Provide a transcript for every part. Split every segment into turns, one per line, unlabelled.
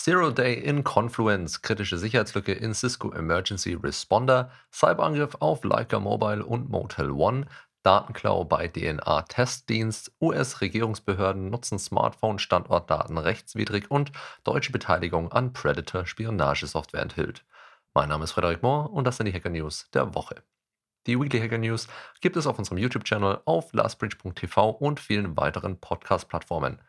Zero Day in Confluence, kritische Sicherheitslücke in Cisco Emergency Responder, Cyberangriff auf Leica Mobile und Motel One, Datenklau bei DNA-Testdienst, US-Regierungsbehörden nutzen Smartphone-Standortdaten rechtswidrig und deutsche Beteiligung an Predator-Spionagesoftware enthüllt. Mein Name ist Frederik Mohr und das sind die Hacker News der Woche. Die Weekly Hacker News gibt es auf unserem YouTube-Channel, auf lastbridge.tv und vielen weiteren Podcast-Plattformen.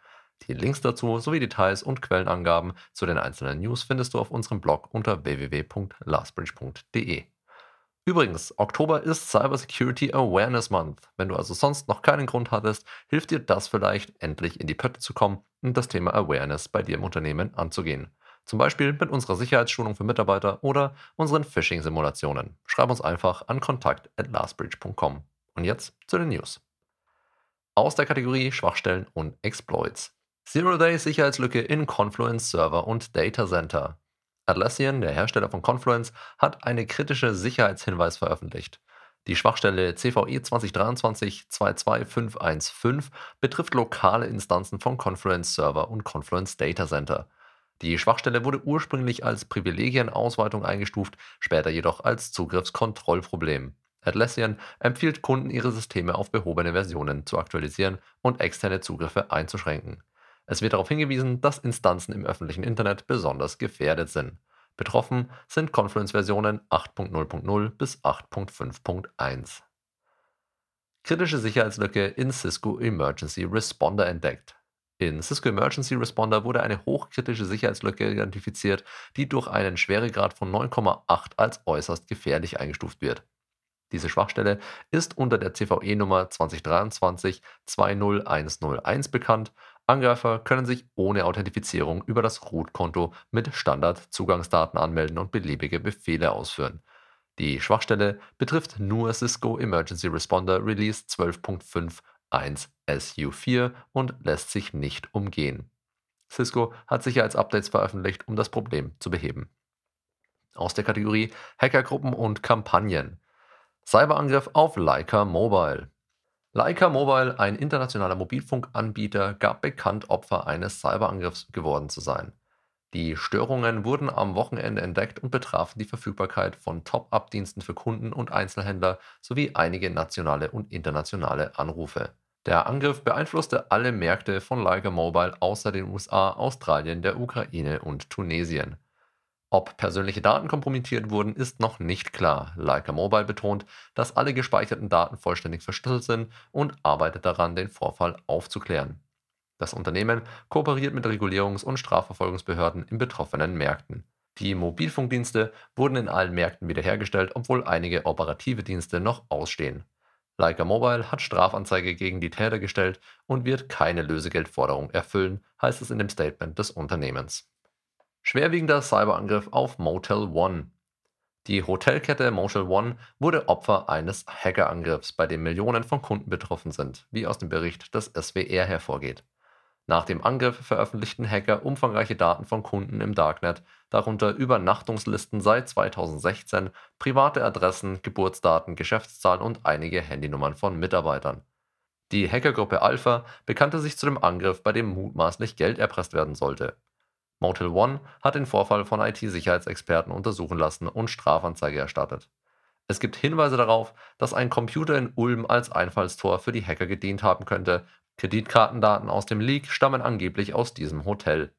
Die Links dazu sowie Details und Quellenangaben zu den einzelnen News findest du auf unserem Blog unter www.lastbridge.de. Übrigens, Oktober ist Cyber Security Awareness Month. Wenn du also sonst noch keinen Grund hattest, hilft dir das vielleicht, endlich in die Pötte zu kommen und das Thema Awareness bei dir im Unternehmen anzugehen. Zum Beispiel mit unserer Sicherheitsschulung für Mitarbeiter oder unseren Phishing-Simulationen. Schreib uns einfach an kontakt.lastbridge.com. Und jetzt zu den News. Aus der Kategorie Schwachstellen und Exploits. Zero-Day-Sicherheitslücke in Confluence Server und Data Center. Atlassian, der Hersteller von Confluence, hat eine kritische Sicherheitshinweis veröffentlicht. Die Schwachstelle CVE 2023-22515 betrifft lokale Instanzen von Confluence Server und Confluence Data Center. Die Schwachstelle wurde ursprünglich als Privilegienausweitung eingestuft, später jedoch als Zugriffskontrollproblem. Atlassian empfiehlt Kunden, ihre Systeme auf behobene Versionen zu aktualisieren und externe Zugriffe einzuschränken. Es wird darauf hingewiesen, dass Instanzen im öffentlichen Internet besonders gefährdet sind. Betroffen sind Confluence-Versionen 8.0.0 bis 8.5.1. Kritische Sicherheitslücke in Cisco Emergency Responder entdeckt. In Cisco Emergency Responder wurde eine hochkritische Sicherheitslücke identifiziert, die durch einen Schweregrad von 9,8 als äußerst gefährlich eingestuft wird. Diese Schwachstelle ist unter der CVE-Nummer 2023-20101 bekannt Angreifer können sich ohne Authentifizierung über das Root-Konto mit Standard-Zugangsdaten anmelden und beliebige Befehle ausführen. Die Schwachstelle betrifft nur Cisco Emergency Responder Release 12.51 SU4 und lässt sich nicht umgehen. Cisco hat Sicherheitsupdates veröffentlicht, um das Problem zu beheben. Aus der Kategorie Hackergruppen und Kampagnen. Cyberangriff auf Leica Mobile. Leica Mobile, ein internationaler Mobilfunkanbieter, gab bekannt, Opfer eines Cyberangriffs geworden zu sein. Die Störungen wurden am Wochenende entdeckt und betrafen die Verfügbarkeit von Top-Up-Diensten für Kunden und Einzelhändler sowie einige nationale und internationale Anrufe. Der Angriff beeinflusste alle Märkte von Leica Mobile außer den USA, Australien, der Ukraine und Tunesien. Ob persönliche Daten kompromittiert wurden, ist noch nicht klar. Leica Mobile betont, dass alle gespeicherten Daten vollständig verschlüsselt sind und arbeitet daran, den Vorfall aufzuklären. Das Unternehmen kooperiert mit Regulierungs- und Strafverfolgungsbehörden in betroffenen Märkten. Die Mobilfunkdienste wurden in allen Märkten wiederhergestellt, obwohl einige operative Dienste noch ausstehen. Leica Mobile hat Strafanzeige gegen die Täter gestellt und wird keine Lösegeldforderung erfüllen, heißt es in dem Statement des Unternehmens. Schwerwiegender Cyberangriff auf Motel One. Die Hotelkette Motel One wurde Opfer eines Hackerangriffs, bei dem Millionen von Kunden betroffen sind, wie aus dem Bericht des SWR hervorgeht. Nach dem Angriff veröffentlichten Hacker umfangreiche Daten von Kunden im Darknet, darunter Übernachtungslisten seit 2016, private Adressen, Geburtsdaten, Geschäftszahlen und einige Handynummern von Mitarbeitern. Die Hackergruppe Alpha bekannte sich zu dem Angriff, bei dem mutmaßlich Geld erpresst werden sollte. Motel One hat den Vorfall von IT-Sicherheitsexperten untersuchen lassen und Strafanzeige erstattet. Es gibt Hinweise darauf, dass ein Computer in Ulm als Einfallstor für die Hacker gedient haben könnte. Kreditkartendaten aus dem Leak stammen angeblich aus diesem Hotel.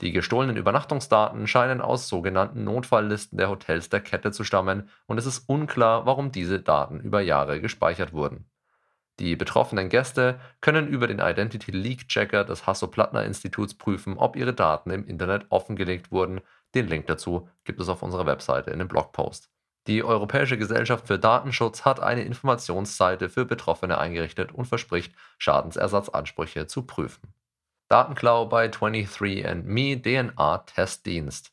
Die gestohlenen Übernachtungsdaten scheinen aus sogenannten Notfalllisten der Hotels der Kette zu stammen und es ist unklar, warum diese Daten über Jahre gespeichert wurden. Die betroffenen Gäste können über den Identity Leak Checker des Hasso-Plattner-Instituts prüfen, ob ihre Daten im Internet offengelegt wurden. Den Link dazu gibt es auf unserer Webseite in dem Blogpost. Die Europäische Gesellschaft für Datenschutz hat eine Informationsseite für Betroffene eingerichtet und verspricht, Schadensersatzansprüche zu prüfen. Datenklau bei 23andMe DNA-Testdienst.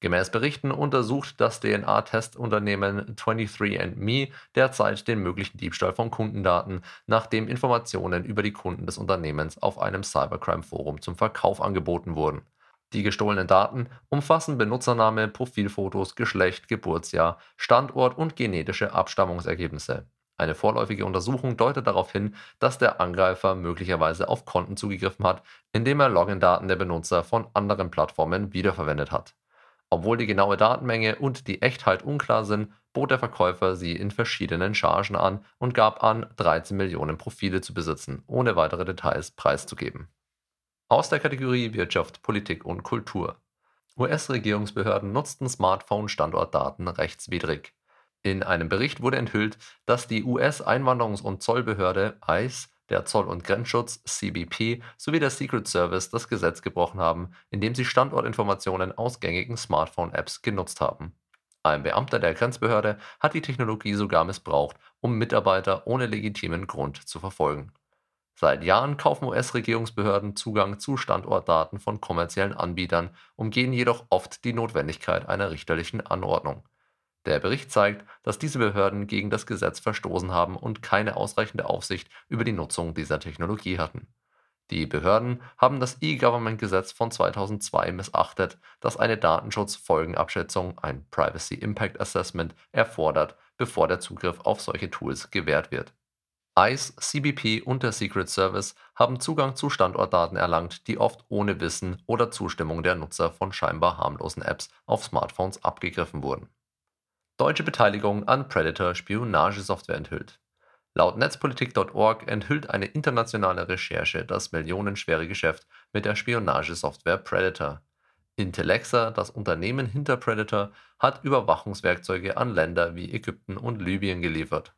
Gemäß Berichten untersucht das DNA-Testunternehmen 23andMe derzeit den möglichen Diebstahl von Kundendaten, nachdem Informationen über die Kunden des Unternehmens auf einem Cybercrime-Forum zum Verkauf angeboten wurden. Die gestohlenen Daten umfassen Benutzername, Profilfotos, Geschlecht, Geburtsjahr, Standort und genetische Abstammungsergebnisse. Eine vorläufige Untersuchung deutet darauf hin, dass der Angreifer möglicherweise auf Konten zugegriffen hat, indem er Login-Daten der Benutzer von anderen Plattformen wiederverwendet hat. Obwohl die genaue Datenmenge und die Echtheit unklar sind, bot der Verkäufer sie in verschiedenen Chargen an und gab an, 13 Millionen Profile zu besitzen, ohne weitere Details preiszugeben. Aus der Kategorie Wirtschaft, Politik und Kultur. US-Regierungsbehörden nutzten Smartphone-Standortdaten rechtswidrig. In einem Bericht wurde enthüllt, dass die US-Einwanderungs- und Zollbehörde ICE, der Zoll- und Grenzschutz CBP sowie der Secret Service das Gesetz gebrochen haben, indem sie Standortinformationen aus gängigen Smartphone-Apps genutzt haben. Ein Beamter der Grenzbehörde hat die Technologie sogar missbraucht, um Mitarbeiter ohne legitimen Grund zu verfolgen. Seit Jahren kaufen US-Regierungsbehörden Zugang zu Standortdaten von kommerziellen Anbietern, umgehen jedoch oft die Notwendigkeit einer richterlichen Anordnung. Der Bericht zeigt, dass diese Behörden gegen das Gesetz verstoßen haben und keine ausreichende Aufsicht über die Nutzung dieser Technologie hatten. Die Behörden haben das E-Government-Gesetz von 2002 missachtet, das eine Datenschutzfolgenabschätzung ein Privacy Impact Assessment) erfordert, bevor der Zugriff auf solche Tools gewährt wird. ICE, CBP und der Secret Service haben Zugang zu Standortdaten erlangt, die oft ohne Wissen oder Zustimmung der Nutzer von scheinbar harmlosen Apps auf Smartphones abgegriffen wurden. Deutsche Beteiligung an Predator-Spionagesoftware enthüllt Laut Netzpolitik.org enthüllt eine internationale Recherche das millionenschwere Geschäft mit der Spionagesoftware Predator. Intellexa, das Unternehmen hinter Predator, hat Überwachungswerkzeuge an Länder wie Ägypten und Libyen geliefert.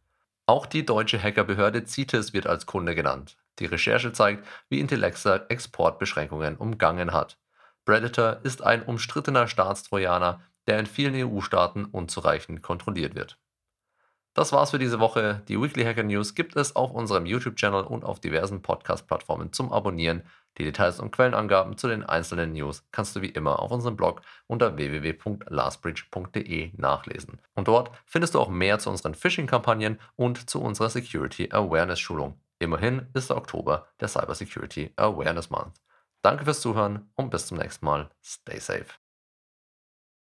Auch die deutsche Hackerbehörde CITES wird als Kunde genannt. Die Recherche zeigt, wie Intellexa Exportbeschränkungen umgangen hat. Predator ist ein umstrittener Staatstrojaner, der in vielen EU-Staaten unzureichend kontrolliert wird das war's für diese Woche. Die Weekly Hacker News gibt es auf unserem YouTube-Channel und auf diversen Podcast-Plattformen zum Abonnieren. Die Details und Quellenangaben zu den einzelnen News kannst du wie immer auf unserem Blog unter www.lastbridge.de nachlesen. Und dort findest du auch mehr zu unseren Phishing-Kampagnen und zu unserer Security Awareness Schulung. Immerhin ist der Oktober der Cybersecurity Awareness Month. Danke fürs Zuhören und bis zum nächsten Mal. Stay safe.